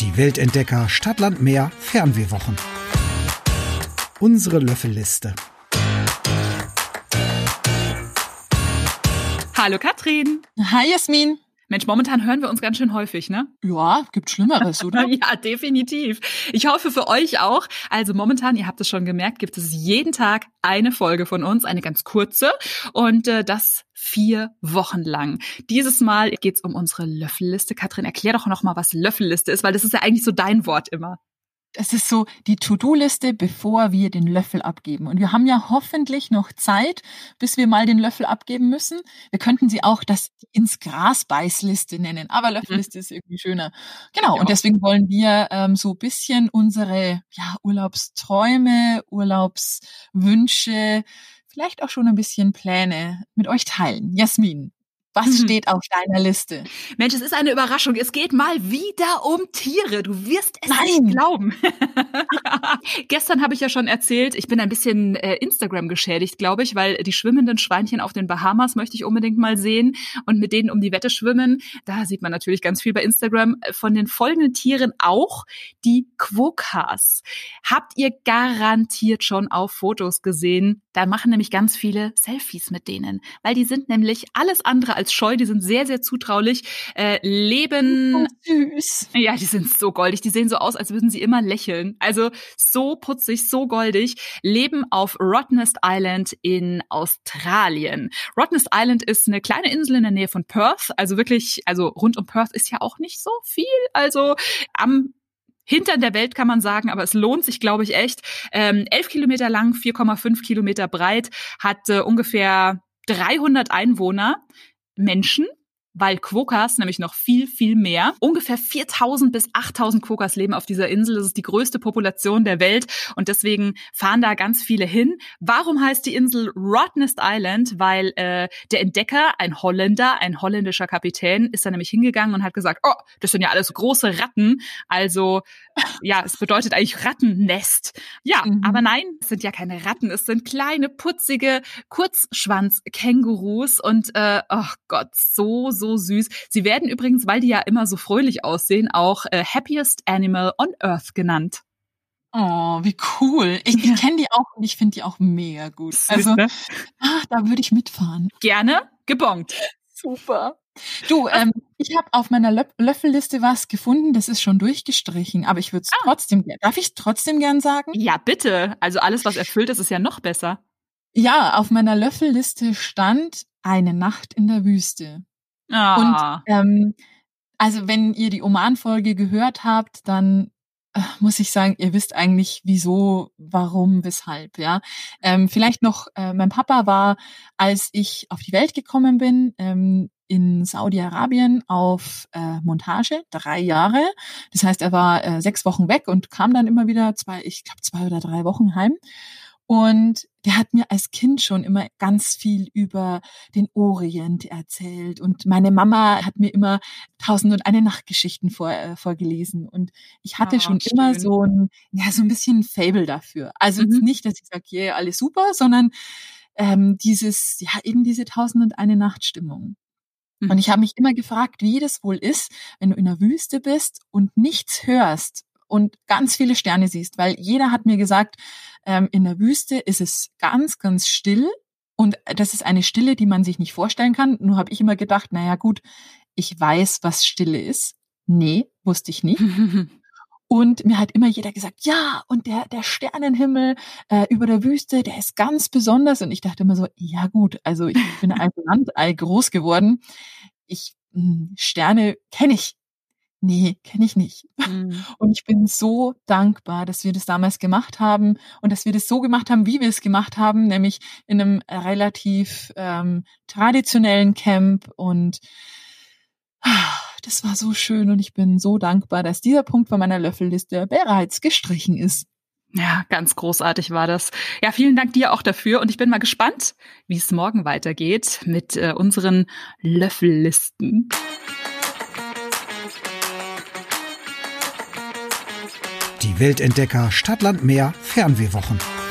Die Weltentdecker Stadtland Meer Fernwehwochen. Unsere Löffelliste. Hallo Katrin. Hi Jasmin. Mensch, momentan hören wir uns ganz schön häufig, ne? Ja, gibt Schlimmeres, oder? ja, definitiv. Ich hoffe für euch auch. Also momentan, ihr habt es schon gemerkt, gibt es jeden Tag eine Folge von uns, eine ganz kurze und äh, das vier Wochen lang. Dieses Mal geht's um unsere Löffelliste. Katrin, erklär doch noch mal, was Löffelliste ist, weil das ist ja eigentlich so dein Wort immer es ist so die To-Do-Liste, bevor wir den Löffel abgeben. Und wir haben ja hoffentlich noch Zeit, bis wir mal den Löffel abgeben müssen. Wir könnten sie auch das ins Gras Beißliste nennen, aber mhm. Löffelliste mhm. ist irgendwie schöner. Genau. Ja. Und deswegen wollen wir ähm, so bisschen unsere ja, Urlaubsträume, Urlaubswünsche, vielleicht auch schon ein bisschen Pläne mit euch teilen. Jasmin, was mhm. steht auf deiner Liste? Mensch, es ist eine Überraschung. Es geht mal wieder um Tiere. Du wirst es Nein. nicht glauben. Gestern habe ich ja schon erzählt, ich bin ein bisschen äh, Instagram geschädigt, glaube ich, weil die schwimmenden Schweinchen auf den Bahamas möchte ich unbedingt mal sehen und mit denen um die Wette schwimmen. Da sieht man natürlich ganz viel bei Instagram. Von den folgenden Tieren auch die Quokkas. Habt ihr garantiert schon auf Fotos gesehen? Da machen nämlich ganz viele Selfies mit denen, weil die sind nämlich alles andere als als scheu, die sind sehr, sehr zutraulich, äh, leben. Oh, süß. Ja, die sind so goldig. Die sehen so aus, als würden sie immer lächeln. Also so putzig, so goldig. Leben auf Rottnest Island in Australien. Rottnest Island ist eine kleine Insel in der Nähe von Perth. Also wirklich, also rund um Perth ist ja auch nicht so viel. Also am Hintern der Welt kann man sagen, aber es lohnt sich, glaube ich, echt. Ähm, 11 Kilometer lang, 4,5 Kilometer breit, hat äh, ungefähr 300 Einwohner. Menschen, weil Quokkas nämlich noch viel, viel mehr. Ungefähr 4000 bis 8000 Quokkas leben auf dieser Insel. Das ist die größte Population der Welt und deswegen fahren da ganz viele hin. Warum heißt die Insel Rottnest Island? Weil äh, der Entdecker, ein Holländer, ein holländischer Kapitän, ist da nämlich hingegangen und hat gesagt, oh, das sind ja alles große Ratten. Also ja, es bedeutet eigentlich Rattennest. Ja, mhm. aber nein, es sind ja keine Ratten, es sind kleine, putzige Kurzschwanz-Kängurus und äh, oh Gott, so, so süß. Sie werden übrigens, weil die ja immer so fröhlich aussehen, auch äh, Happiest Animal on Earth genannt. Oh, wie cool. Ich, ich kenne die auch und ich finde die auch mega gut. Also, ach, da würde ich mitfahren. Gerne gebongt. Super. Du, ähm, ich habe auf meiner Lö Löffelliste was gefunden, das ist schon durchgestrichen, aber ich würde es ah. trotzdem, darf ich es trotzdem gern sagen? Ja, bitte. Also alles, was erfüllt ist, ist ja noch besser. Ja, auf meiner Löffelliste stand eine Nacht in der Wüste. Ah. Und ähm, also wenn ihr die Oman-Folge gehört habt, dann äh, muss ich sagen, ihr wisst eigentlich wieso, warum, weshalb, ja. Ähm, vielleicht noch, äh, mein Papa war, als ich auf die Welt gekommen bin, ähm, in Saudi-Arabien auf äh, Montage, drei Jahre. Das heißt, er war äh, sechs Wochen weg und kam dann immer wieder zwei, ich glaube zwei oder drei Wochen heim. Und der hat mir als Kind schon immer ganz viel über den Orient erzählt. Und meine Mama hat mir immer tausend und eine Nachtgeschichten vor, äh, vorgelesen. Und ich hatte oh, schon schön. immer so ein, ja, so ein bisschen Fable dafür. Also mhm. nicht, dass ich sage, yeah, alles super, sondern ähm, dieses, ja, eben diese tausend und eine Nachtstimmung. Und mhm. ich habe mich immer gefragt, wie das wohl ist, wenn du in der Wüste bist und nichts hörst und ganz viele Sterne siehst, weil jeder hat mir gesagt, ähm, in der Wüste ist es ganz, ganz still und das ist eine Stille, die man sich nicht vorstellen kann. Nur habe ich immer gedacht, naja gut, ich weiß, was Stille ist. Nee, wusste ich nicht. Und mir hat immer jeder gesagt, ja, und der, der Sternenhimmel äh, über der Wüste, der ist ganz besonders. Und ich dachte immer so, ja gut, also ich bin als Landei groß geworden. Ich mh, hm, Sterne kenne ich. Nee, kenne ich nicht. Mhm. Und ich bin so dankbar, dass wir das damals gemacht haben und dass wir das so gemacht haben, wie wir es gemacht haben, nämlich in einem relativ ähm, traditionellen Camp und ah, das war so schön und ich bin so dankbar, dass dieser Punkt von meiner Löffelliste bereits gestrichen ist. Ja, ganz großartig war das. Ja, vielen Dank dir auch dafür und ich bin mal gespannt, wie es morgen weitergeht mit äh, unseren Löffellisten. Weltentdecker Stadtland Meer Fernwehwochen.